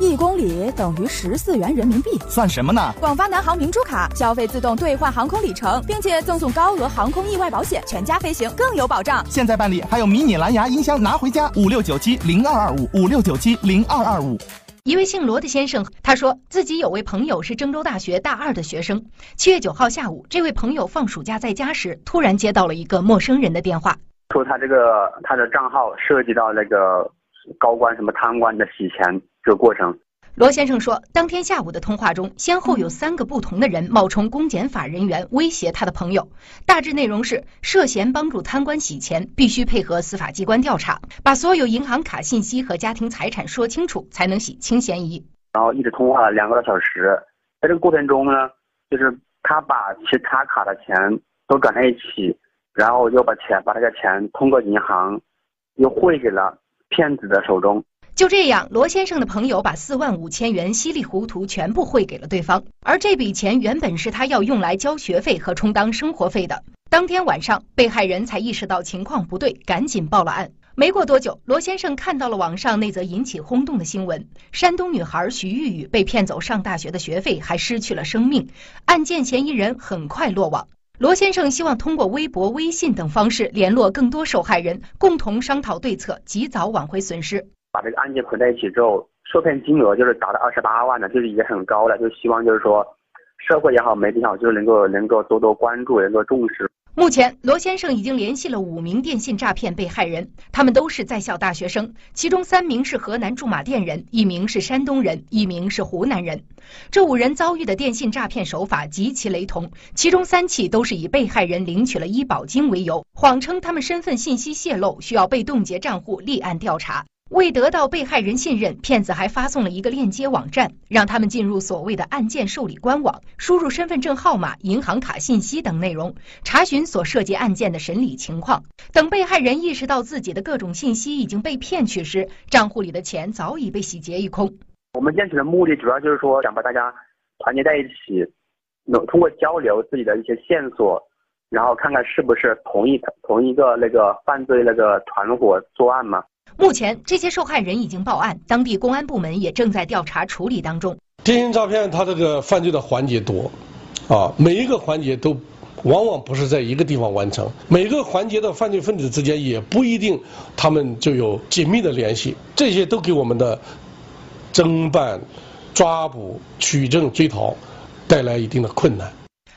一公里等于十四元人民币，算什么呢？广发南航明珠卡消费自动兑换航空里程，并且赠送高额航空意外保险，全家飞行更有保障。现在办理还有迷你蓝牙音箱拿回家，五六九七零二二五五六九七零二二五。一位姓罗的先生，他说自己有位朋友是郑州大学大二的学生。七月九号下午，这位朋友放暑假在家时，突然接到了一个陌生人的电话，说他这个他的账号涉及到那个高官什么贪官的洗钱这个过程。罗先生说，当天下午的通话中，先后有三个不同的人冒充公检法人员威胁他的朋友，大致内容是涉嫌帮助贪官洗钱，必须配合司法机关调查，把所有银行卡信息和家庭财产说清楚，才能洗清嫌疑。然后一直通话了两个多小时，在这个过程中呢，就是他把其他卡的钱都转在一起，然后又把钱把这个钱通过银行又汇给了骗子的手中。就这样，罗先生的朋友把四万五千元稀里糊涂全部汇给了对方，而这笔钱原本是他要用来交学费和充当生活费的。当天晚上，被害人才意识到情况不对，赶紧报了案。没过多久，罗先生看到了网上那则引起轰动的新闻：山东女孩徐玉玉被骗走上大学的学费，还失去了生命。案件嫌疑人很快落网。罗先生希望通过微博、微信等方式联络更多受害人，共同商讨对策，及早挽回损失。把这个案件捆在一起之后，受骗金额就是达到二十八万的，就是已经很高了。就希望就是说，社会也好，媒体也好，就是能够能够多多关注，能够重视。目前，罗先生已经联系了五名电信诈骗被害人，他们都是在校大学生，其中三名是河南驻马店人，一名是山东人，一名是湖南人。这五人遭遇的电信诈骗手法极其雷同，其中三起都是以被害人领取了医保金为由，谎称他们身份信息泄露，需要被冻结账户，立案调查。为得到被害人信任，骗子还发送了一个链接网站，让他们进入所谓的案件受理官网，输入身份证号码、银行卡信息等内容，查询所涉及案件的审理情况。等被害人意识到自己的各种信息已经被骗取时，账户里的钱早已被洗劫一空。我们建起的目的主要就是说，想把大家团结在一起，能通过交流自己的一些线索，然后看看是不是同一同一个那个犯罪那个团伙作案嘛。目前，这些受害人已经报案，当地公安部门也正在调查处理当中。电信诈骗它这个犯罪的环节多，啊，每一个环节都往往不是在一个地方完成，每个环节的犯罪分子之间也不一定他们就有紧密的联系，这些都给我们的侦办、抓捕、取证、追逃带来一定的困难。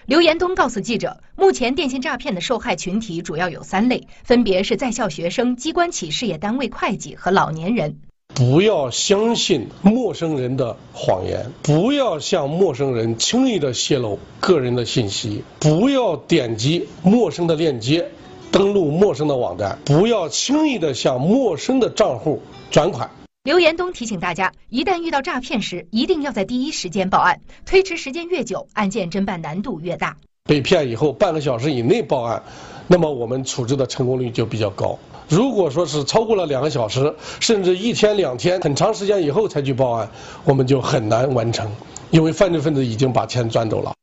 刘延东告诉记者，目前电信诈骗的受害群体主要有三类，分别是在校学生、机关企事业单位会计和老年人。不要相信陌生人的谎言，不要向陌生人轻易的泄露个人的信息，不要点击陌生的链接，登录陌生的网站，不要轻易的向陌生的账户转款。刘延东提醒大家，一旦遇到诈骗时，一定要在第一时间报案。推迟时间越久，案件侦办难度越大。被骗以后半个小时以内报案，那么我们处置的成功率就比较高。如果说是超过了两个小时，甚至一天两天，很长时间以后才去报案，我们就很难完成，因为犯罪分子已经把钱赚走了。